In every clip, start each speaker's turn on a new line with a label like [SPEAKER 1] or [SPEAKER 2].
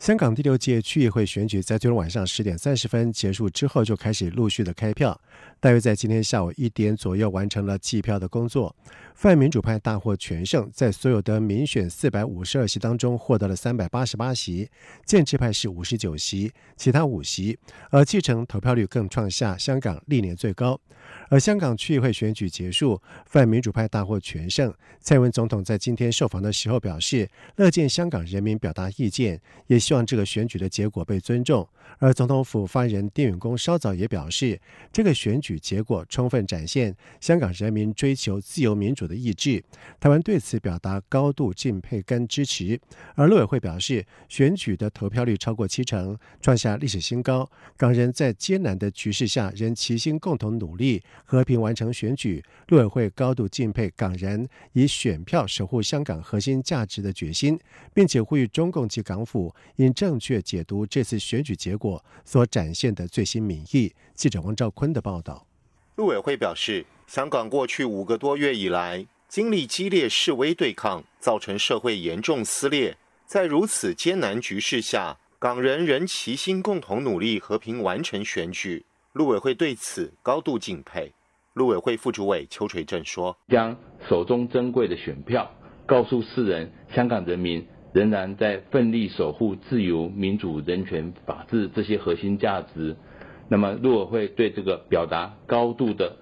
[SPEAKER 1] 香港第六届区议会选举在昨天晚上十点三十分结束之后，就开始陆续的开票，大约在今天下午一点左右完成了计票的工作。泛民主派大获全胜，在所有的民选四百五十二席当中获得了三百八十八席，建制派是五十九席，其他五席，而继承投票率更创下香港历年最高。而香港区议会选举结束，泛民主派大获全胜。蔡英文总统在今天受访的时候表示，乐见香港人民表达意见，也希希望这个选举的结果被尊重。而总统府发言人丁允恭稍早也表示，这个选举结果充分展现香港人民追求自由民主的意志，台湾对此表达高度敬佩跟支持。而陆委会表示，选举的投票率超过七成，创下历史新高。港人在艰难的局势下仍齐心共同努力。和平完成选举，陆委会高度敬佩港人以选票守护香港核心价值的决心，并且呼吁中共及港府应正确解读这次选举结果所展现的最新民意。记者王兆坤的报道。
[SPEAKER 2] 陆委会表示，香港过去五个多月以来，经历激烈示威对抗，造成社会严重撕裂。在如此艰难局势下，港人仍齐心共同努力，和平完成选举。陆委会对此高度敬佩。陆委会副主委邱垂正说：“
[SPEAKER 3] 将手中珍贵的选票告诉世人，香港人民仍然在奋力守护自由、民主、人权、法治这些核心价值。那么，陆委会对这个表达高度的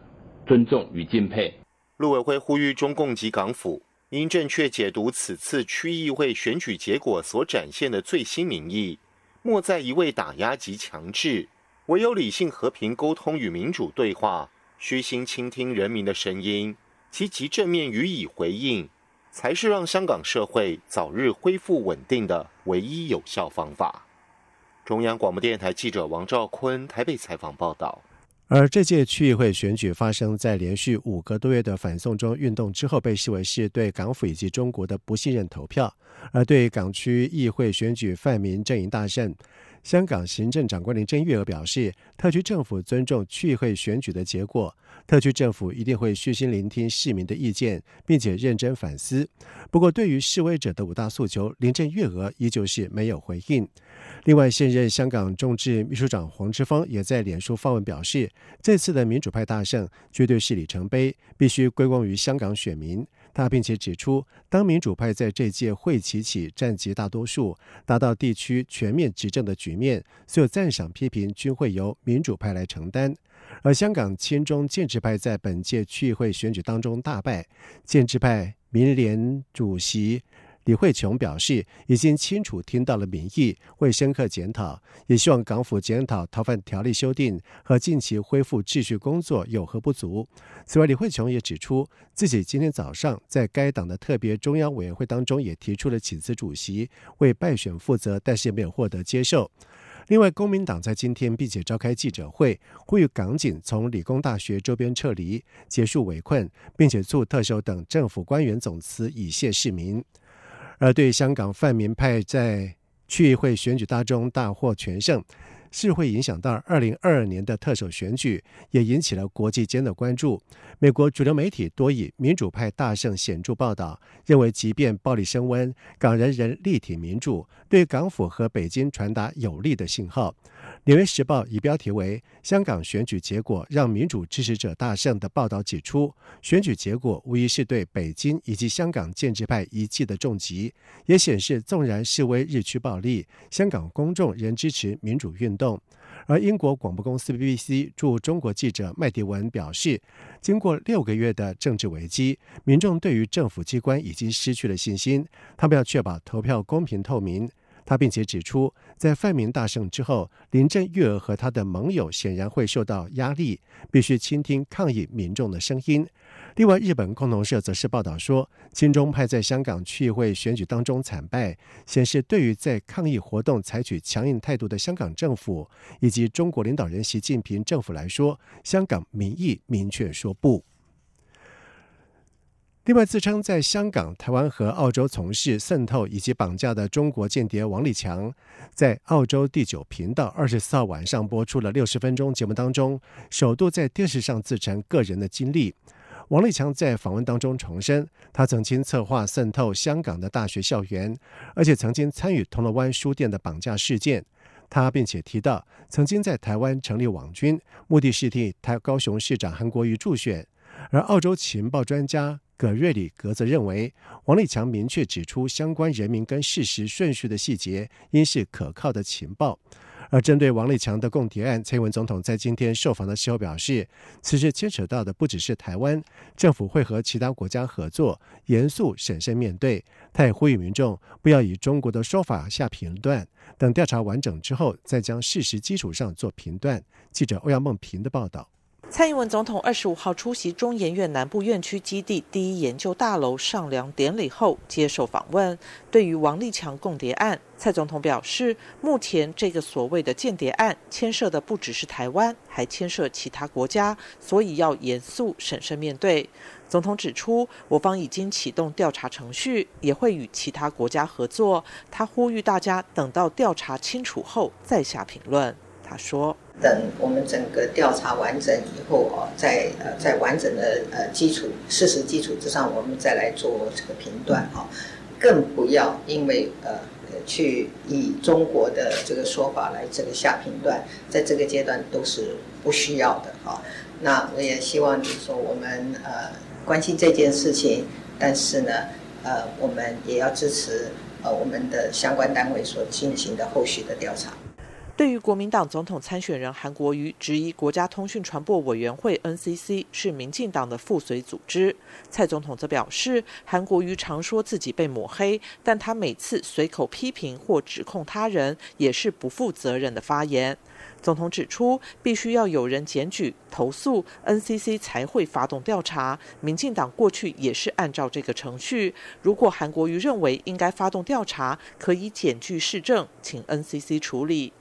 [SPEAKER 3] 尊重与敬佩。”
[SPEAKER 2] 陆委会呼吁中共及港府应正确解读此次区议会选举结果所展现的最新民意，莫再一味打压及强制。唯有理性、和平沟通与民主对话，虚心倾听人民的声音，积极正面予以回应，才是让香港社会早日恢复稳定的唯一有效方法。中央广播电台记者王兆坤台北采访报道。
[SPEAKER 1] 而这届区议会选举发生在连续五个多月的反送中运动之后，被视为是对港府以及中国的不信任投票，而对港区议会选举泛民阵营大胜。香港行政长官林郑月娥表示，特区政府尊重区议会选举的结果，特区政府一定会虚心聆听市民的意见，并且认真反思。不过，对于示威者的五大诉求，林郑月娥依旧是没有回应。另外，现任香港众志秘书长黄之锋也在脸书发文表示，这次的民主派大胜绝对是里程碑，必须归功于香港选民。他并且指出，当民主派在这届会期起占极大多数，达到地区全面执政的局面，所有赞赏批评均会由民主派来承担。而香港亲中建制派在本届区议会选举当中大败，建制派民联主席。李慧琼表示，已经清楚听到了民意，会深刻检讨，也希望港府检讨逃犯条例修订和近期恢复秩序工作有何不足。此外，李慧琼也指出，自己今天早上在该党的特别中央委员会当中也提出了请辞主席，为败选负责，但是也没有获得接受。另外，公民党在今天并且召开记者会，呼吁港警从理工大学周边撤离，结束围困，并且促特首等政府官员总辞，以谢市民。而对香港泛民派在区议会选举当中大获全胜，是会影响到二零二二年的特首选举，也引起了国际间的关注。美国主流媒体多以民主派大胜显著报道，认为即便暴力升温，港人仍力挺民主，对港府和北京传达有利的信号。《纽约时报》以标题为“香港选举结果让民主支持者大胜”的报道指出，选举结果无疑是对北京以及香港建制派一记的重击，也显示纵然示威日趋暴力，香港公众仍支持民主运动。而英国广播公司 BBC 驻中国记者麦迪文表示，经过六个月的政治危机，民众对于政府机关已经失去了信心，他们要确保投票公平透明。他并且指出，在泛民大胜之后，林郑月娥和他的盟友显然会受到压力，必须倾听抗议民众的声音。另外，日本共同社则是报道说，亲中派在香港区议会选举当中惨败，显示对于在抗议活动采取强硬态度的香港政府以及中国领导人习近平政府来说，香港民意明确说不。另外，自称在香港、台湾和澳洲从事渗透以及绑架的中国间谍王立强，在澳洲第九频道二十四号晚上播出了六十分钟节目当中，首度在电视上自称个人的经历。王立强在访问当中重申，他曾经策划渗透香港的大学校园，而且曾经参与铜锣湾书店的绑架事件。他并且提到，曾经在台湾成立网军，目的是替台高雄市长韩国瑜助选。而澳洲情报专家葛瑞里格则认为，王立强明确指出相关人民跟事实顺序的细节，应是可靠的情报。而针对王立强的供谍案，蔡英文总统在今天受访的时候表示，此事牵扯到的不只是台湾政府，会和其他国家合作，严肃审慎面对。他也呼吁民众不要以中国的说法下评断，等调查完整之后，再将事实基础上做评断。记者欧阳梦平的报道。
[SPEAKER 4] 蔡英文总统二十五号出席中研院南部院区基地第一研究大楼上梁典礼后接受访问。对于王立强共谍案，蔡总统表示，目前这个所谓的间谍案牵涉的不只是台湾，还牵涉其他国家，所以要严肃审慎面对。总统指出，我方已经启动调查程序，也会与其他国家合作。他呼吁大家等到调查清楚后再下评论。他说。
[SPEAKER 5] 等我们整个调查完整以后哦，在呃在完整的呃基础事实基础之上，我们再来做这个评断哈，更不要因为呃去以中国的这个说法来这个下评断，在这个阶段都是不需要的哈。那我也希望就是说我们呃关心这件事情，但是呢呃我们也要支持呃我们的相关单位所进行的后续的调查。
[SPEAKER 4] 对于国民党总统参选人韩国瑜质疑国家通讯传播委员会 NCC 是民进党的附随组织，蔡总统则表示，韩国瑜常说自己被抹黑，但他每次随口批评或指控他人，也是不负责任的发言。总统指出，必须要有人检举投诉 NCC 才会发动调查。民进党过去也是按照这个程序。如果韩国瑜认为应该发动调查，可以检举市政，请 NCC 处理。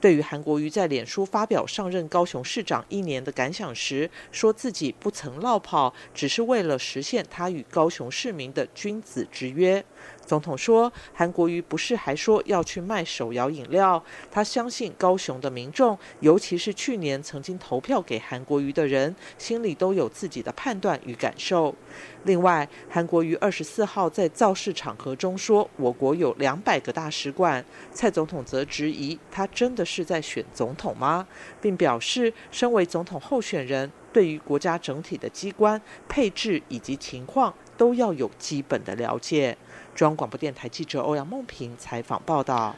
[SPEAKER 4] 对于韩国瑜在脸书发表上任高雄市长一年的感想时，说自己不曾落跑，只是为了实现他与高雄市民的君子之约。总统说，韩国瑜不是还说要去卖手摇饮料？他相信高雄的民众，尤其是去年曾经投票给韩国瑜的人，心里都有自己的判断与感受。另外，韩国瑜二十四号在造势场合中说，我国有两百个大使馆。蔡总统则质疑，他真的是在选总统吗？并表示，身为总统候选人，对于国家整体的机关配置以及情况，都要有基本的了解。中央广播电台记者欧阳梦平采访报道。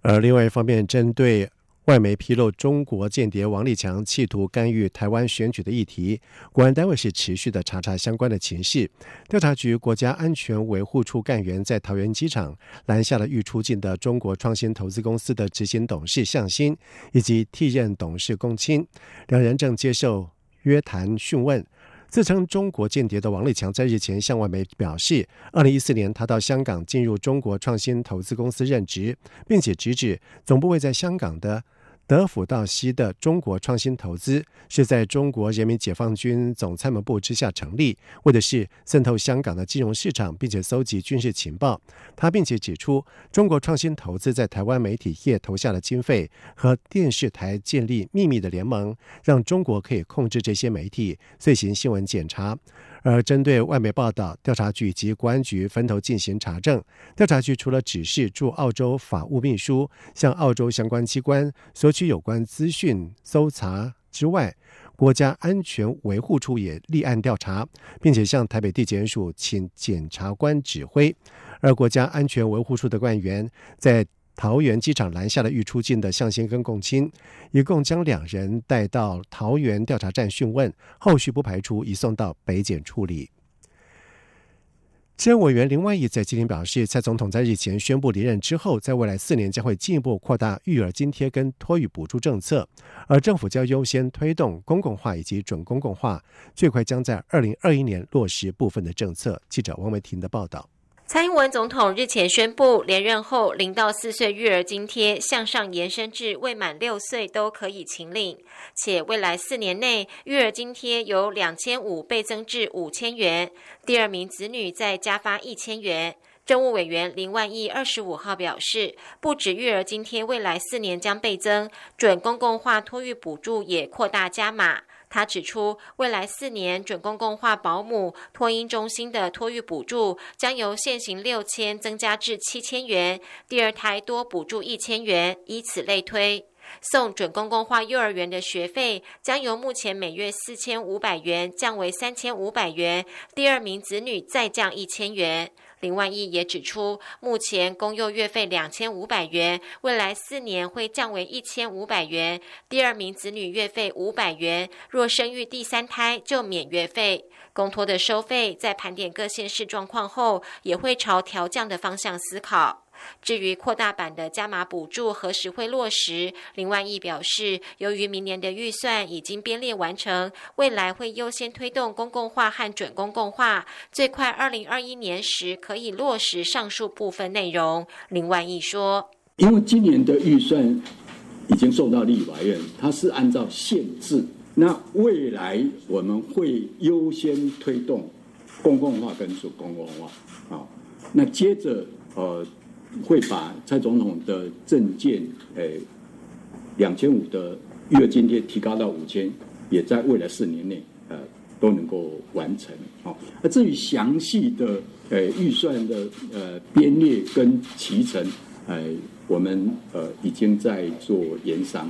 [SPEAKER 1] 而另外一方面，针对外媒披露中国间谍王立强企图干预台湾选举的议题，国安单位是持续的查查相关的情势。调查局国家安全维护处干员在桃园机场拦下了欲出境的中国创新投资公司的执行董事向新以及替任董事龚清，两人正接受约谈讯问。自称中国间谍的王立强在日前向外媒表示，二零一四年他到香港进入中国创新投资公司任职，并且直指总部位在香港的。德辅道西的中国创新投资是在中国人民解放军总参谋部之下成立，为的是渗透香港的金融市场，并且搜集军事情报。他并且指出，中国创新投资在台湾媒体业投下了经费，和电视台建立秘密的联盟，让中国可以控制这些媒体，遂行新闻检查。而针对外媒报道，调查局及公安局分头进行查证。调查局除了指示驻澳洲法务秘书向澳洲相关机关索取有关资讯搜查之外，国家安全维护处也立案调查，并且向台北地检署请检察官指挥。而国家安全维护处的官员在。桃园机场拦下了欲出境的向先跟共亲，一共将两人带到桃园调查站讯问，后续不排除移送到北检处理。前委员林万益在今天表示，蔡总统在日前宣布离任之后，在未来四年将会进一步扩大育儿津贴跟托育补助政策，而政府将优先推动公共化以及准公共化，最快将在二零二一年落实部分的政策。记者王维婷的报道。
[SPEAKER 6] 蔡英文总统日前宣布，连任后零到四岁育儿津贴向上延伸至未满六岁都可以请领，且未来四年内育儿津贴由两千五倍增至五千元，第二名子女再加发一千元。政务委员林万亿二十五号表示，不止育儿津贴未来四年将倍增，准公共化托育补助也扩大加码。他指出，未来四年准公共化保姆托婴中心的托育补助将由现行六千增加至七千元，第二胎多补助一千元，以此类推。送准公共化幼儿园的学费将由目前每月四千五百元降为三千五百元，第二名子女再降一千元。林万亿也指出，目前公幼月费两千五百元，未来四年会降为一千五百元。第二名子女月费五百元，若生育第三胎就免月费。公托的收费在盘点各县市状况后，也会朝调降的方向思考。至于扩大版的加码补助何时会落实，林万益表示，由于明年的预算已经编列完成，未来会优先推动公共化和准公共化，最快二零二一年时可以落实上述部分内容。林万益说：“
[SPEAKER 7] 因为今年的预算已经受到立法院，它是按照限制，那未来我们会优先推动公共化跟准公共化，好，那接着呃。”会把蔡总统的政见，诶，两千五的育儿津贴提高到五千，也在未来四年内，呃，都能够完成。好，那至于详细的，呃，预算的，呃，编列跟提成，呃，我们呃已经在做研商。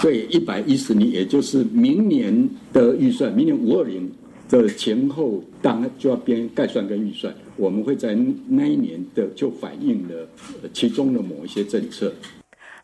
[SPEAKER 7] 对，一百一十年，也就是明年的预算，明年五二零。这前后当就要编概算跟预算，我们会在那一年的就反映了其中的某一些政策。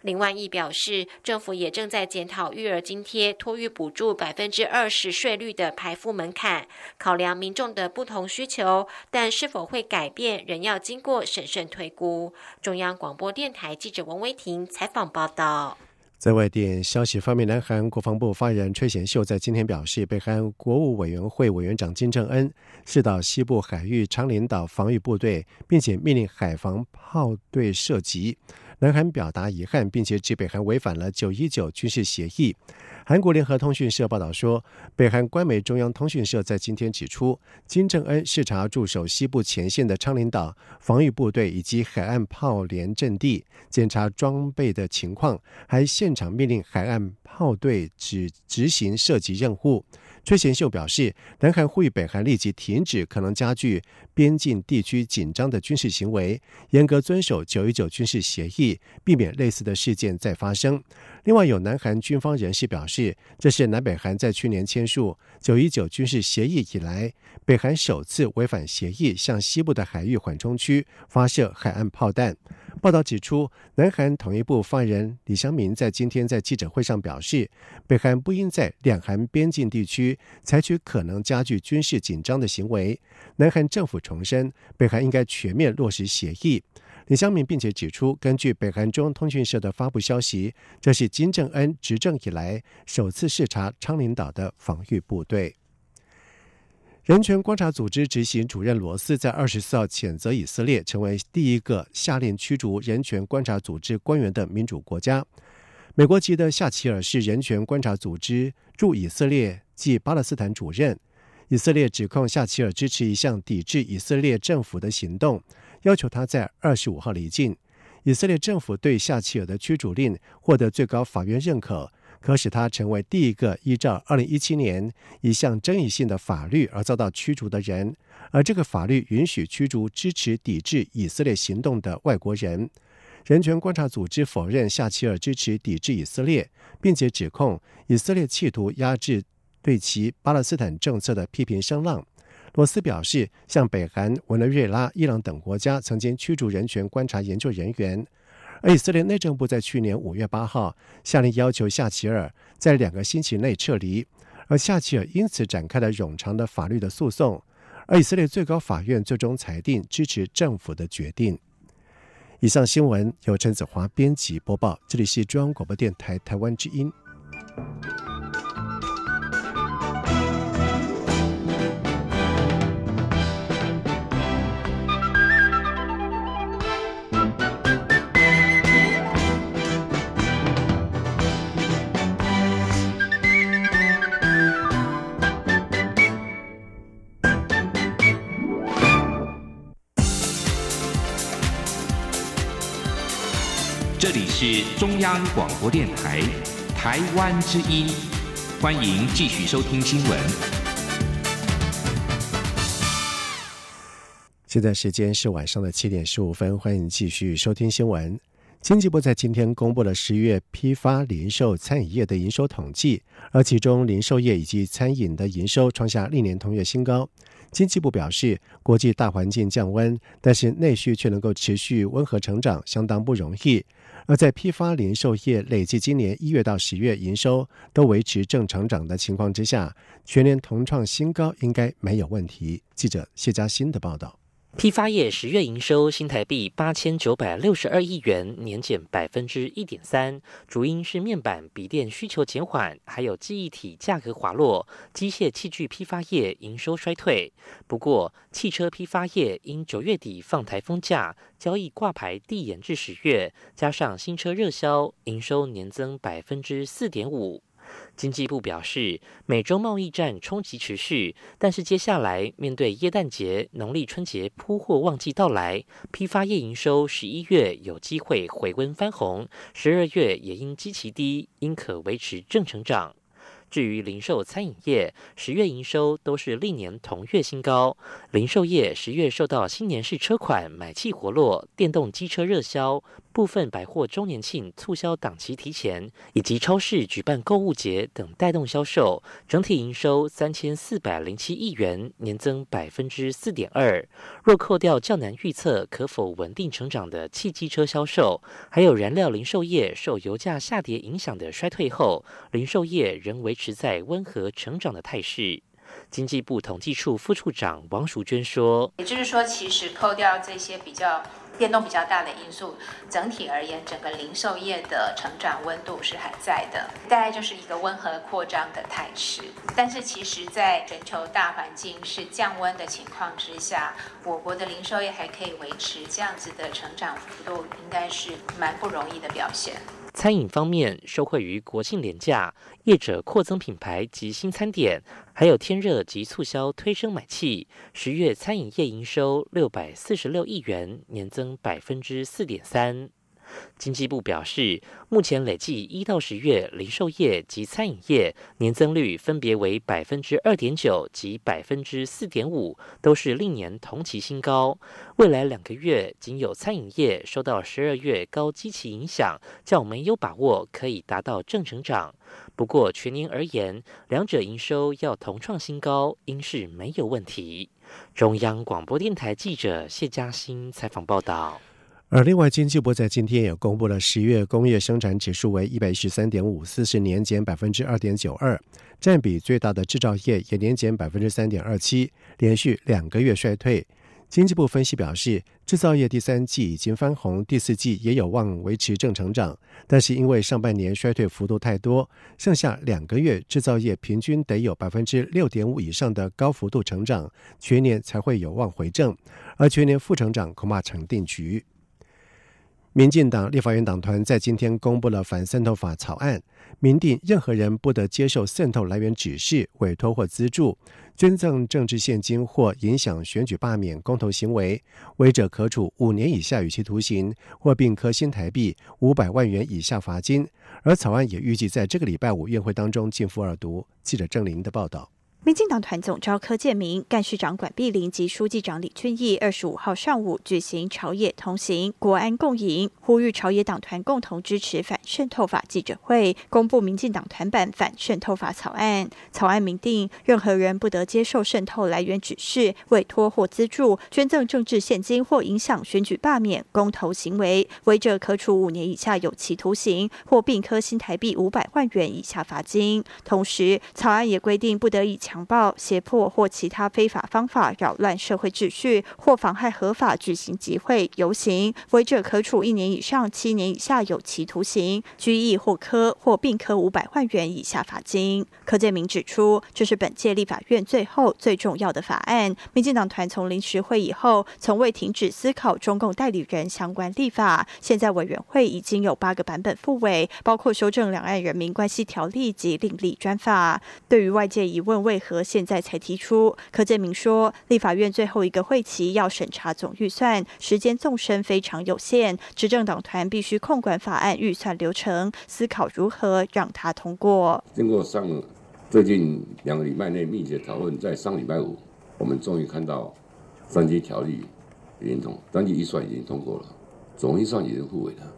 [SPEAKER 6] 林万益表示，政府也正在检讨育儿津贴托育补助百分之二十税率的排付门槛，考量民众的不同需求，但是否会改变，仍要经过审慎推估。中央广播电台记者王威婷采访报道。
[SPEAKER 1] 在外电消息方面，南韩国防部发言人崔贤秀在今天表示，北韩国务委员会委员长金正恩是到西部海域昌林岛防御部队，并且命令海防炮队射击。南韩表达遗憾，并且指北韩违反了九一九军事协议。韩国联合通讯社报道说，北韩官媒中央通讯社在今天指出，金正恩视察驻守西部前线的昌陵岛防御部队以及海岸炮连阵地，检查装备的情况，还现场命令海岸炮队只执行射击任务。崔贤秀表示，南韩呼吁北韩立即停止可能加剧边境地区紧张的军事行为，严格遵守九一九军事协议，避免类似的事件再发生。另外，有南韩军方人士表示，这是南北韩在去年签署九一九军事协议以来，北韩首次违反协议向西部的海域缓冲区发射海岸炮弹。报道指出，南韩统一部发言人李祥民在今天在记者会上表示，北韩不应在两韩边境地区采取可能加剧军事紧张的行为。南韩政府重申，北韩应该全面落实协议。李祥民并且指出，根据北韩中通讯社的发布消息，这是金正恩执政以来首次视察昌陵岛的防御部队。人权观察组织执行主任罗斯在二十四号谴责以色列成为第一个下令驱逐人权观察组织官员的民主国家。美国籍的夏奇尔是人权观察组织驻以色列及巴勒斯坦主任。以色列指控夏奇尔支持一项抵制以色列政府的行动，要求他在二十五号离境。以色列政府对夏奇尔的驱逐令获得最高法院认可。可使他成为第一个依照二零一七年一项争议性的法律而遭到驱逐的人，而这个法律允许驱逐支持抵制以色列行动的外国人。人权观察组织否认夏奇尔支持抵制以色列，并且指控以色列企图压制对其巴勒斯坦政策的批评声浪。罗斯表示，像北韩、委内瑞拉、伊朗等国家曾经驱逐人权观察研究人员。而以色列内政部在去年五月八号下令要求夏奇尔在两个星期内撤离，而夏奇尔因此展开了冗长的法律的诉讼。而以色列最高法院最终裁定支持政府的决定。以上新闻由陈子华编辑播报，这里是中央广播电台台湾之音。
[SPEAKER 8] 这里是中央广播电台台湾之音，欢迎继续收听新闻。
[SPEAKER 1] 现在时间是晚上的七点十五分，欢迎继续收听新闻。经济部在今天公布了十一月批发、零售、餐饮业的营收统计，而其中零售业以及餐饮的营收创下历年同月新高。经济部表示，国际大环境降温，但是内需却能够持续温和成长，相当不容易。而在批发零售业累计今年一月到十月营收都维持正成长的情况之下，全年同创新高应该没有问题。记者谢佳欣的报道。
[SPEAKER 9] 批发业十月营收新台币八千九百六十二亿元，年减百分之一点三，主因是面板、笔电需求减缓，还有记忆体价格滑落，机械器具批发业营收衰退。不过，汽车批发业因九月底放台风假，交易挂牌递延至十月，加上新车热销，营收年增百分之四点五。经济部表示，美洲贸易战冲击持续，但是接下来面对耶诞节、农历春节铺货旺季到来，批发业营收十一月有机会回温翻红，十二月也因基期低，应可维持正成长。至于零售餐饮业，十月营收都是历年同月新高。零售业十月受到新年式车款买气活络、电动机车热销。部分百货周年庆促销档期提前，以及超市举办购物节等带动销售，整体营收三千四百零七亿元，年增百分之四点二。若扣掉较难预测可否稳定成长的汽机车销售，还有燃料零售业受油价下跌影响的衰退后，零售业仍维持在温和成长的态势。经济部统计处副处长王淑娟说：“
[SPEAKER 10] 也就是说，其实扣掉这些比较。”变动比较大的因素，整体而言，整个零售业的成长温度是还在的，大概就是一个温和扩张的态势。但是，其实，在全球大环境是降温的情况之下，我国的零售业还可以维持这样子的成长幅度，应该是蛮不容易的表现。
[SPEAKER 9] 餐饮方面，受惠于国庆廉价，业者扩增品牌及新餐点，还有天热及促销推升买气。十月餐饮业营收六百四十六亿元，年增百分之四点三。经济部表示，目前累计一到十月零售业及餐饮业年增率分别为百分之二点九及百分之四点五，都是历年同期新高。未来两个月仅有餐饮业受到十二月高基期影响，较没有把握可以达到正成长。不过全年而言，两者营收要同创新高，应是没有问题。中央广播电台记者谢嘉欣采访报道。
[SPEAKER 1] 而另外，经济部在今天也公布了十月工业生产指数为一百一十三点五四，是年减百分之二点九二，占比最大的制造业也年减百分之三点二七，连续两个月衰退。经济部分析表示，制造业第三季已经翻红，第四季也有望维持正成长，但是因为上半年衰退幅度太多，剩下两个月制造业平均得有百分之六点五以上的高幅度成长，全年才会有望回正，而全年负成长恐怕成定局。民进党立法院党团在今天公布了反渗透法草案，明定任何人不得接受渗透来源指示、委托或资助、捐赠政治现金或影响选举罢免公投行为，违者可处五年以下有期徒刑，或并科新台币五百万元以下罚金。而草案也预计在这个礼拜五院会当中进覆二读。记者郑玲的报道。
[SPEAKER 11] 民进党团总召柯建明、干事长管碧玲及书记长李俊毅二十五号上午举行朝野同行、国安共赢，呼吁朝野党团共同支持反渗透法记者会，公布民进党团版反渗透法草案。草案明定，任何人不得接受渗透来源指示、委托或资助、捐赠政治现金或影响选举罢免公投行为，违者可处五年以下有期徒刑，或并科新台币五百万元以下罚金。同时，草案也规定，不得以强强暴、胁迫或其他非法方法扰乱社会秩序，或妨害合法举行集会、游行，违者可处一年以上七年以下有期徒刑、拘役或科或并科五百万元以下罚金。柯建明指出，这是本届立法院最后最重要的法案。民进党团从临时会议后，从未停止思考中共代理人相关立法。现在委员会已经有八个版本复委，包括修正两岸人民关系条例及另立专法。对于外界疑问为何现在才提出？柯建明说，立法院最后一个会期要审查总预算，时间纵深非常有限，执政党团必须控管法案预算流程，思考如何让它通过。
[SPEAKER 12] 经过上最近两个礼拜内密切讨论，在上礼拜五，我们终于看到三级条例已经通，三级预算已经通过了，总预算已经付委了，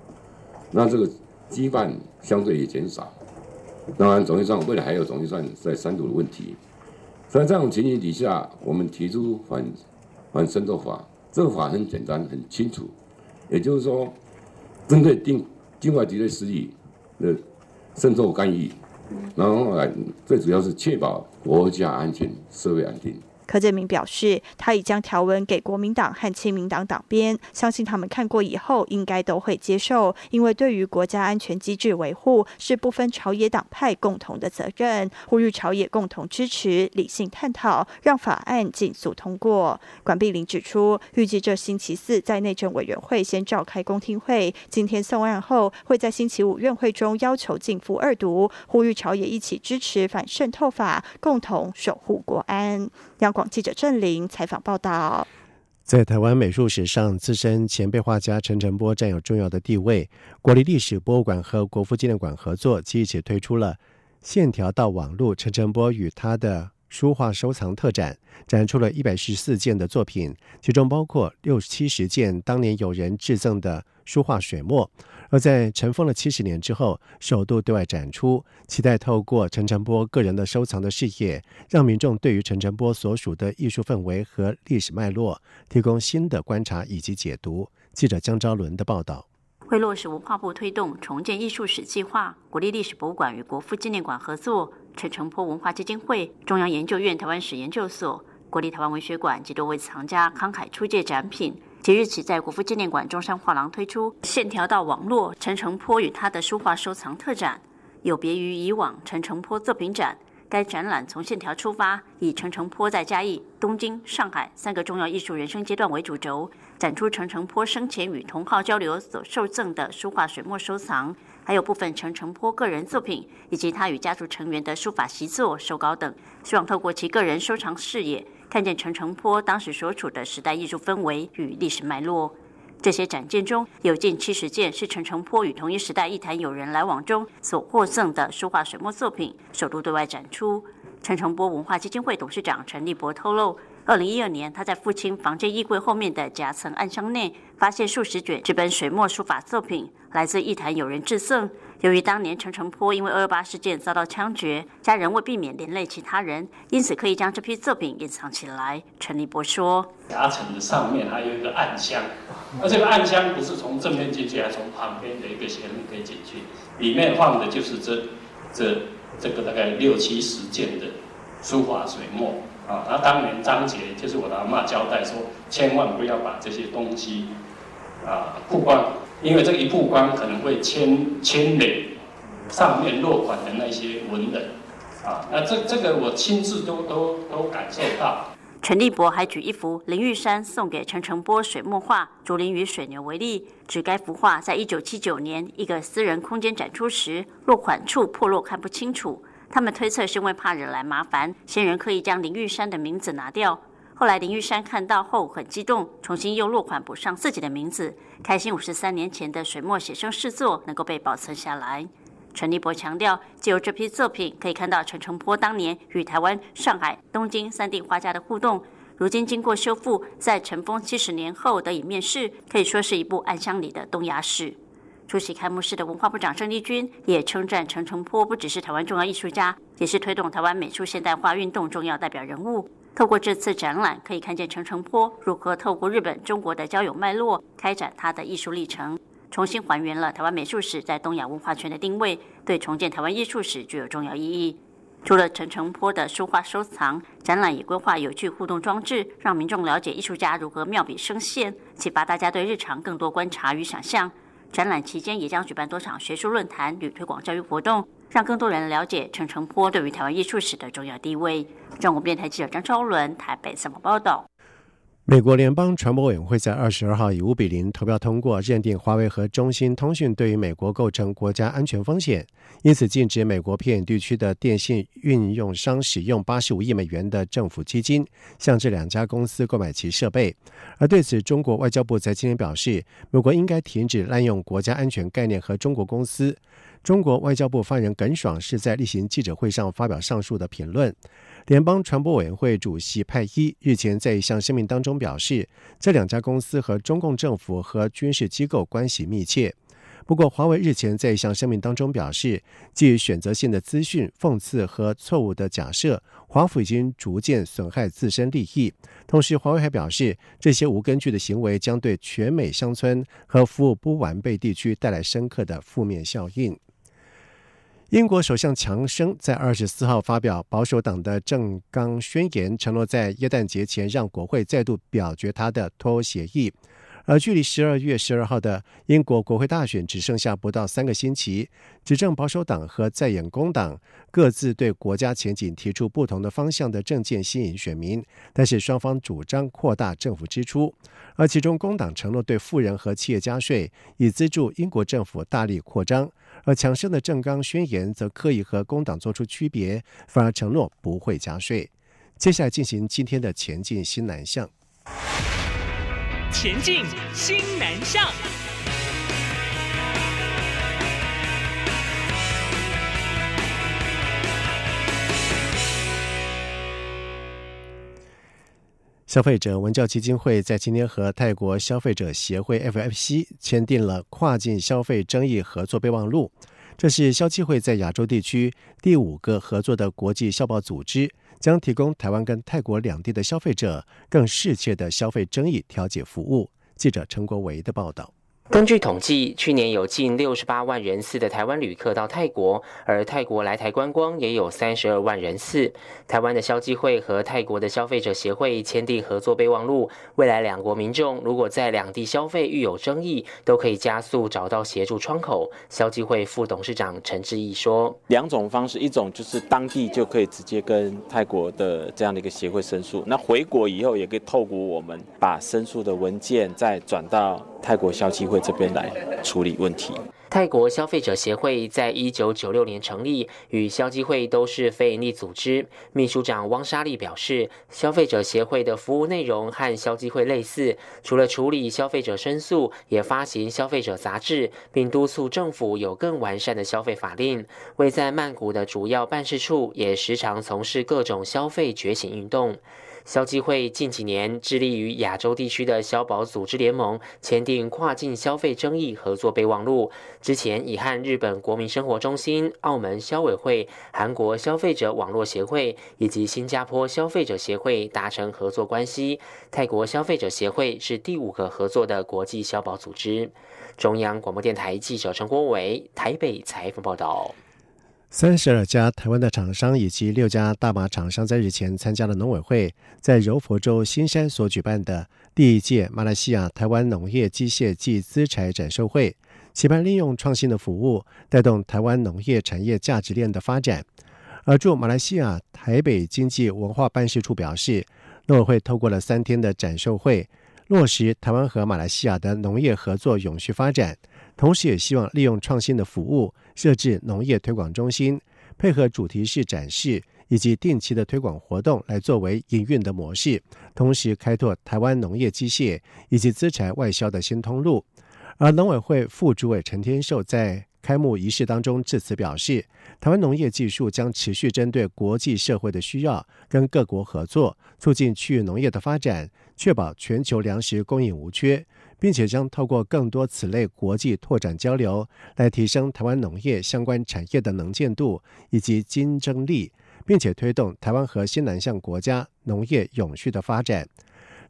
[SPEAKER 12] 那这个羁绊相对也减少。当然，总预算未来还有总预算在三读的问题。在这种情形底下，我们提出反反渗透法，这个法很简单、很清楚，也就是说，针对境境外敌对势力的渗透干预，然后来最主要是确保国家安全、社会安定。
[SPEAKER 11] 柯建明表示，他已将条文给国民党和亲民党党编，相信他们看过以后应该都会接受，因为对于国家安全机制维护是不分朝野党派共同的责任。呼吁朝野共同支持，理性探讨，让法案尽速通过。管碧玲指出，预计这星期四在内政委员会先召开公听会，今天送案后会在星期五院会中要求进赴二读，呼吁朝野一起支持反渗透法，共同 守护国安。央广记者郑玲采访报道，
[SPEAKER 1] 在台湾美术史上，资深前辈画家陈澄波占有重要的地位。国立历史博物馆和国父纪念馆合作，即一起推出了《线条到网络：陈澄波与他的书画收藏特展》，展出了一百十四件的作品，其中包括六七十件当年有人制赠的书画水墨。而在尘封了七十年之后，首度对外展出，期待透过陈澄波个人的收藏的事业，让民众对于陈澄波所属的艺术氛围和历史脉络提供新的观察以及解读。记者江昭伦的报道。
[SPEAKER 13] 会落实文化部推动重建艺术史计划，国立历史博物馆与国父纪念馆合作，陈澄波文化基金会、中央研究院台湾史研究所、国立台湾文学馆及多位藏家慷慨出借展品。即日起，在国父纪念馆中山画廊推出“线条到网络：陈澄波与他的书画收藏特展”。有别于以往陈澄波作品展，该展览从线条出发，以陈澄波在嘉义、东京、上海三个重要艺术人生阶段为主轴，展出陈澄波生前与同好交流所受赠的书画水墨收藏，还有部分陈澄波个人作品，以及他与家族成员的书法习作、手稿等，希望透过其个人收藏视野。看见陈澄波当时所处的时代艺术氛围与历史脉络，这些展件中有近七十件是陈澄波与同一时代艺坛友人来往中所获赠的书画水墨作品，首度对外展出。陈澄波文化基金会董事长陈立博透露，二零一二年他在父亲房间衣柜后面的夹层暗箱内发现数十卷这本水墨书法作品，来自一坛友人致赠。由于当年陈澄波因为二二八事件遭到枪决，家人为避免连累其他人，因此刻意将这批作品隐藏起来。陈立波说：“
[SPEAKER 14] 夹层的上面还有一个暗箱，而这个暗箱不是从正面进去，还从旁边的一个斜面可以进去，里面放的就是这这这个大概六七十件的书法水墨啊。那当年张杰就是我的阿妈交代说，千万不要把这些东西啊曝光。”因为这一曝光可能会牵牵累上面落款的那些文人啊，那这这个我亲自都都都感受到。
[SPEAKER 13] 陈立博还举一幅林玉山送给陈澄波水墨画《竹林与水牛》为例，指该幅画在一九七九年一个私人空间展出时，落款处破落看不清楚，他们推测是因为怕惹来麻烦，先人刻意将林玉山的名字拿掉。后来林玉山看到后很激动，重新用落款补上自己的名字，开心五十三年前的水墨写生试作能够被保存下来。陈立博强调，借由这批作品可以看到陈澄波当年与台湾、上海、东京三地画家的互动。如今经过修复，在尘封七十年后得以面世，可以说是一部暗箱里的东亚史。出席开幕式的文化部长郑丽君也称赞陈澄波不只是台湾重要艺术家，也是推动台湾美术现代化运动重要代表人物。透过这次展览，可以看见陈澄波如何透过日本、中国的交友脉络，开展他的艺术历程，重新还原了台湾美术史在东亚文化圈的定位，对重建台湾艺术史具有重要意义。除了陈澄波的书画收藏，展览也规划有趣互动装置，让民众了解艺术家如何妙笔生线，启发大家对日常更多观察与想象。展览期间也将举办多场学术论坛与推广教育活动。让更多人了解陈澄波对于台湾艺术史的重要地位。中国电台记者张超伦台北采访报道。
[SPEAKER 1] 美国联邦传播委员会在二十二号以五比零投票通过，认定华为和中兴通讯对于美国构成国家安全风险，因此禁止美国偏远地区的电信运用商使用八十五亿美元的政府基金向这两家公司购买其设备。而对此，中国外交部在今天表示，美国应该停止滥用国家安全概念和中国公司。中国外交部发言人耿爽是在例行记者会上发表上述的评论。联邦传播委员会主席派伊日前在一项声明当中表示，这两家公司和中共政府和军事机构关系密切。不过，华为日前在一项声明当中表示，基于选择性的资讯、讽刺和错误的假设，华府已经逐渐损害自身利益。同时，华为还表示，这些无根据的行为将对全美乡村和服务不完备地区带来深刻的负面效应。英国首相强生在二十四号发表保守党的政纲宣言，承诺在耶诞节前让国会再度表决他的脱欧协议。而距离十二月十二号的英国国会大选只剩下不到三个星期，执政保守党和在野工党各自对国家前景提出不同的方向的政见吸引选民，但是双方主张扩大政府支出，而其中工党承诺对富人和企业加税，以资助英国政府大力扩张，而强生的政纲宣言则刻意和工党做出区别，反而承诺不会加税。接下来进行今天的前进新南向。前进新南向。消费者文教基金会在今天和泰国消费者协会 （FFC） 签订了跨境消费争议合作备忘录。这是消基会在亚洲地区第五个合作的国际消保组织。将提供台湾跟泰国两地的消费者更适切的消费争议调解服务。记者陈国维的报道。
[SPEAKER 15] 根据统计，去年有近六十八万人次的台湾旅客到泰国，而泰国来台观光也有三十二万人次。台湾的消基会和泰国的消费者协会签订合作备忘录，未来两国民众如果在两地消费遇有争议，都可以加速找到协助窗口。消基会副董事长陈志毅说：“两种方式，一种就是当地就可以直接跟泰国的这样的一个协会申诉，那回国以后也可以透过我们把申诉的文件再转到。”泰国消基会这边来处理问题。泰国消费者协会在一九九六年成立，与消基会都是非营利组织。秘书长汪莎莉表示，消费者协会的服务内容和消基会类似，除了处理消费者申诉，也发行消费者杂志，并督促政府有更完善的消费法令。位在曼谷的主要办事处也时常从事各种消费觉醒运动。消基会近几年致力于亚洲地区的消保组织联盟签订跨境消费争议合作备忘录。之前已和日本国民生活中心、澳门消委会、韩国消费者网络协会以及新加坡消费者协会达成合作关系。泰国消费者协会是第五个合作的国际消保组织。中央广播电台记者陈国伟台北采访报道。
[SPEAKER 1] 三十二家台湾的厂商以及六家大马厂商在日前参加了农委会在柔佛州新山所举办的第一届马来西亚台湾农业机械暨资材展售会，期盼利用创新的服务带动台湾农业产业价值链的发展。而驻马来西亚台北经济文化办事处表示，农委会透过了三天的展售会，落实台湾和马来西亚的农业合作永续发展。同时，也希望利用创新的服务，设置农业推广中心，配合主题式展示以及定期的推广活动，来作为营运的模式。同时，开拓台湾农业机械以及资产外销的新通路。而农委会副主委陈天寿在开幕仪式当中致辞表示，台湾农业技术将持续针对国际社会的需要，跟各国合作，促进区域农业的发展，确保全球粮食供应无缺。并且将透过更多此类国际拓展交流，来提升台湾农业相关产业的能见度以及竞争力，并且推动台湾和新南向国家农业永续的发展。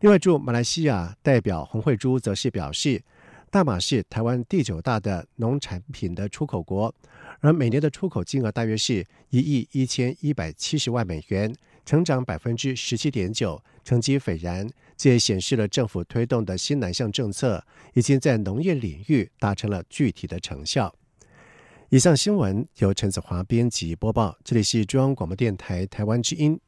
[SPEAKER 1] 另外，驻马来西亚代表洪慧珠则是表示，大马是台湾第九大的农产品的出口国，而每年的出口金额大约是一亿一千一百七十万美元，成长百分之十七点九，成绩斐然。这也显示了政府推动的新南向政策已经在农业领域达成了具体的成效。以上新闻由陈子华编辑播报，这里是中央广播电台台湾之音。